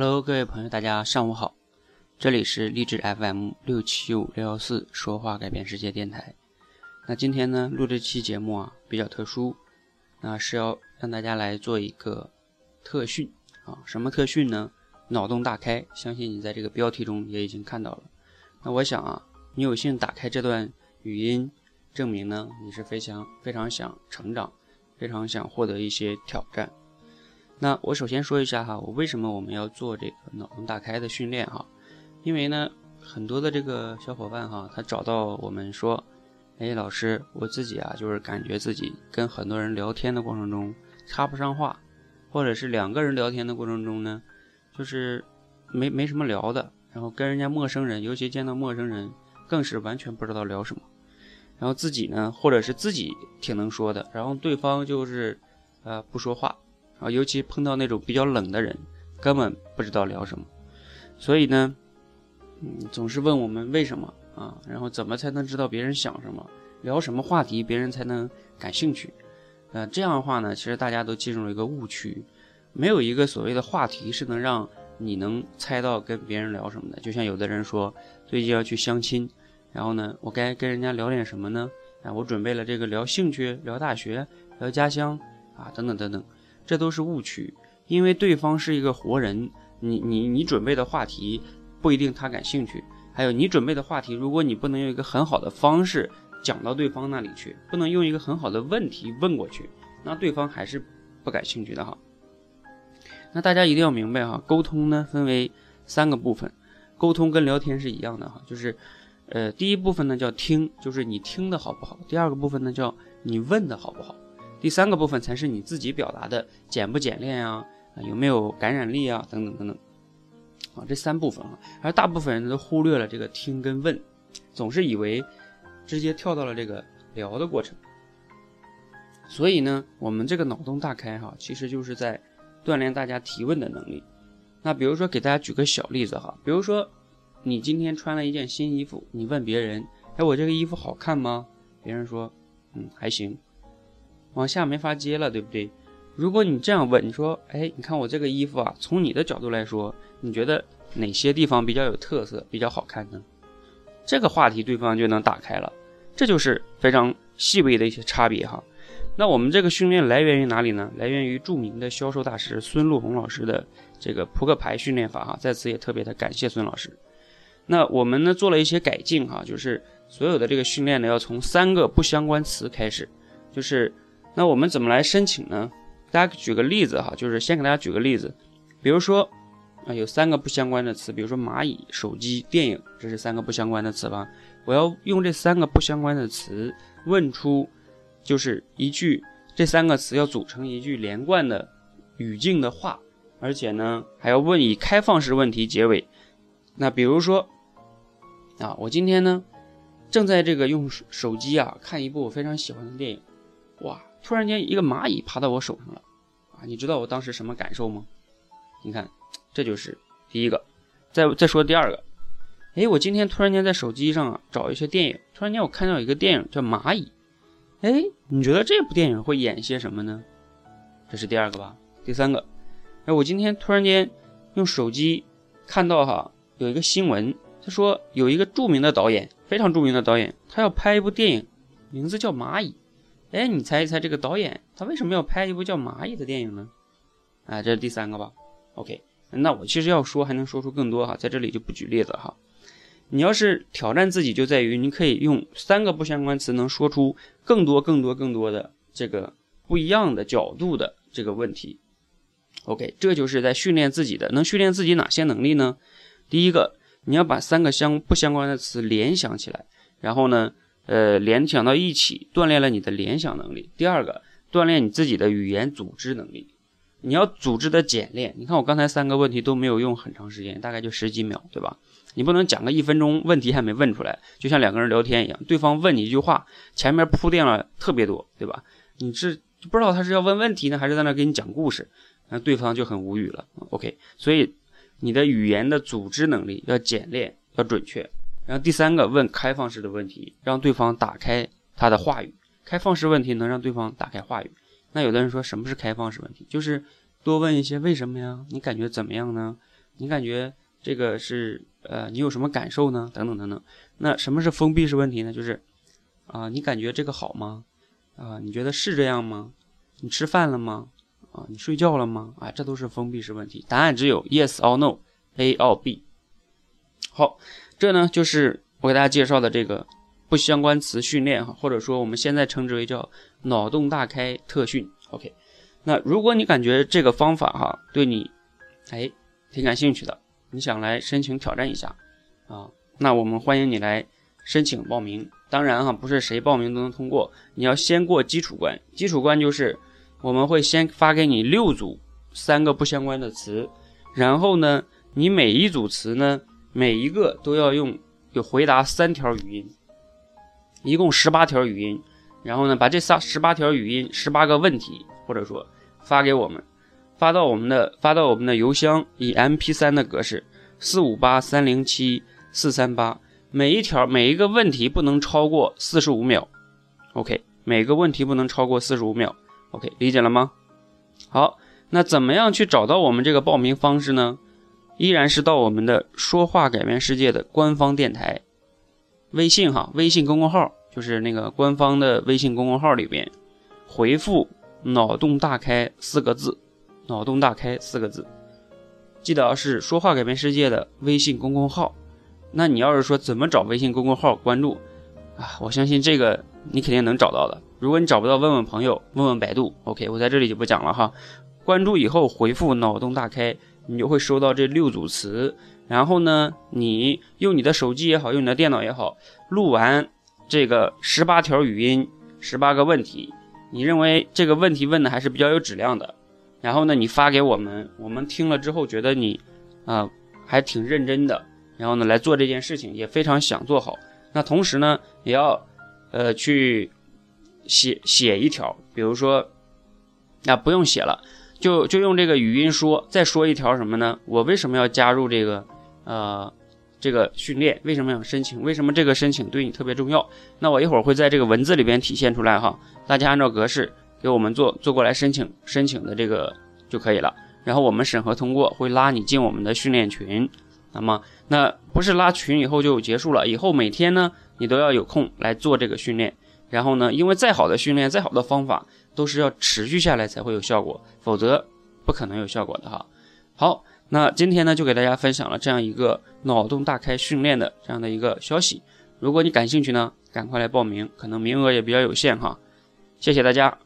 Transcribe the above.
Hello，各位朋友，大家上午好，这里是励志 FM 六七五六幺四说话改变世界电台。那今天呢，录这期节目啊比较特殊，那是要让大家来做一个特训啊，什么特训呢？脑洞大开，相信你在这个标题中也已经看到了。那我想啊，你有幸打开这段语音，证明呢你是非常非常想成长，非常想获得一些挑战。那我首先说一下哈，我为什么我们要做这个脑洞大开的训练哈？因为呢，很多的这个小伙伴哈，他找到我们说，哎，老师，我自己啊，就是感觉自己跟很多人聊天的过程中插不上话，或者是两个人聊天的过程中呢，就是没没什么聊的，然后跟人家陌生人，尤其见到陌生人，更是完全不知道聊什么，然后自己呢，或者是自己挺能说的，然后对方就是呃不说话。啊，尤其碰到那种比较冷的人，根本不知道聊什么，所以呢，嗯，总是问我们为什么啊，然后怎么才能知道别人想什么，聊什么话题别人才能感兴趣？呃，这样的话呢，其实大家都进入了一个误区，没有一个所谓的话题是能让你能猜到跟别人聊什么的。就像有的人说最近要去相亲，然后呢，我该跟人家聊点什么呢？啊，我准备了这个聊兴趣、聊大学、聊家乡啊，等等等等。这都是误区，因为对方是一个活人，你你你准备的话题不一定他感兴趣，还有你准备的话题，如果你不能用一个很好的方式讲到对方那里去，不能用一个很好的问题问过去，那对方还是不感兴趣的哈。那大家一定要明白哈，沟通呢分为三个部分，沟通跟聊天是一样的哈，就是呃第一部分呢叫听，就是你听的好不好；第二个部分呢叫你问的好不好。第三个部分才是你自己表达的简不简练啊，有没有感染力啊，等等等等，啊，这三部分啊，而大部分人都忽略了这个听跟问，总是以为直接跳到了这个聊的过程。所以呢，我们这个脑洞大开哈，其实就是在锻炼大家提问的能力。那比如说给大家举个小例子哈，比如说你今天穿了一件新衣服，你问别人，哎，我这个衣服好看吗？别人说，嗯，还行。往下没法接了，对不对？如果你这样问，你说，哎，你看我这个衣服啊，从你的角度来说，你觉得哪些地方比较有特色，比较好看呢？这个话题对方就能打开了，这就是非常细微的一些差别哈。那我们这个训练来源于哪里呢？来源于著名的销售大师孙路红老师的这个扑克牌训练法哈。在此也特别的感谢孙老师。那我们呢做了一些改进哈，就是所有的这个训练呢要从三个不相关词开始，就是。那我们怎么来申请呢？大家举个例子哈，就是先给大家举个例子，比如说啊，有三个不相关的词，比如说蚂蚁、手机、电影，这是三个不相关的词吧？我要用这三个不相关的词问出，就是一句这三个词要组成一句连贯的语境的话，而且呢还要问以开放式问题结尾。那比如说啊，我今天呢正在这个用手机啊看一部我非常喜欢的电影，哇！突然间，一个蚂蚁爬到我手上了，啊，你知道我当时什么感受吗？你看，这就是第一个。再再说第二个，哎，我今天突然间在手机上啊找一些电影，突然间我看到一个电影叫《蚂蚁》，哎，你觉得这部电影会演些什么呢？这是第二个吧。第三个，哎，我今天突然间用手机看到哈有一个新闻，他说有一个著名的导演，非常著名的导演，他要拍一部电影，名字叫《蚂蚁》。哎，你猜一猜这个导演他为什么要拍一部叫《蚂蚁》的电影呢？啊，这是第三个吧？OK，那我其实要说还能说出更多哈，在这里就不举例子哈。你要是挑战自己，就在于你可以用三个不相关词能说出更多、更多、更多的这个不一样的角度的这个问题。OK，这就是在训练自己的，能训练自己哪些能力呢？第一个，你要把三个相不相关的词联想起来，然后呢？呃，联想到一起，锻炼了你的联想能力。第二个，锻炼你自己的语言组织能力。你要组织的简练。你看我刚才三个问题都没有用很长时间，大概就十几秒，对吧？你不能讲个一分钟，问题还没问出来，就像两个人聊天一样，对方问你一句话，前面铺垫了特别多，对吧？你是不知道他是要问问题呢，还是在那给你讲故事，那对方就很无语了。OK，所以你的语言的组织能力要简练，要准确。然后第三个问开放式的问题，让对方打开他的话语。开放式问题能让对方打开话语。那有的人说什么是开放式问题？就是多问一些为什么呀？你感觉怎么样呢？你感觉这个是呃，你有什么感受呢？等等等等。那什么是封闭式问题呢？就是啊，你感觉这个好吗？啊，你觉得是这样吗？你吃饭了吗？啊，你睡觉了吗？啊，这都是封闭式问题，答案只有 yes or no，A or B。好，这呢就是我给大家介绍的这个不相关词训练哈，或者说我们现在称之为叫脑洞大开特训。OK，那如果你感觉这个方法哈对你哎挺感兴趣的，你想来申请挑战一下啊，那我们欢迎你来申请报名。当然哈，不是谁报名都能通过，你要先过基础关。基础关就是。我们会先发给你六组三个不相关的词，然后呢，你每一组词呢，每一个都要用有回答三条语音，一共十八条语音，然后呢，把这仨十八条语音十八个问题，或者说发给我们，发到我们的发到我们的邮箱，以 MP3 的格式，四五八三零七四三八，每一条每一个问题不能超过四十五秒，OK，每个问题不能超过四十五秒。OK，理解了吗？好，那怎么样去找到我们这个报名方式呢？依然是到我们的“说话改变世界”的官方电台微信哈，微信公众号就是那个官方的微信公众号里边回复“脑洞大开”四个字，“脑洞大开”四个字，记得是“说话改变世界”的微信公众号。那你要是说怎么找微信公众号关注啊？我相信这个你肯定能找到的。如果你找不到，问问朋友，问问百度。OK，我在这里就不讲了哈。关注以后回复“脑洞大开”，你就会收到这六组词。然后呢，你用你的手机也好，用你的电脑也好，录完这个十八条语音，十八个问题，你认为这个问题问的还是比较有质量的。然后呢，你发给我们，我们听了之后觉得你啊还挺认真的，然后呢来做这件事情也非常想做好。那同时呢，也要呃去。写写一条，比如说，那不用写了，就就用这个语音说，再说一条什么呢？我为什么要加入这个呃这个训练？为什么要申请？为什么这个申请对你特别重要？那我一会儿会在这个文字里边体现出来哈，大家按照格式给我们做做过来申请申请的这个就可以了。然后我们审核通过，会拉你进我们的训练群。那么那不是拉群以后就结束了，以后每天呢你都要有空来做这个训练。然后呢？因为再好的训练，再好的方法，都是要持续下来才会有效果，否则不可能有效果的哈。好，那今天呢，就给大家分享了这样一个脑洞大开训练的这样的一个消息。如果你感兴趣呢，赶快来报名，可能名额也比较有限哈。谢谢大家。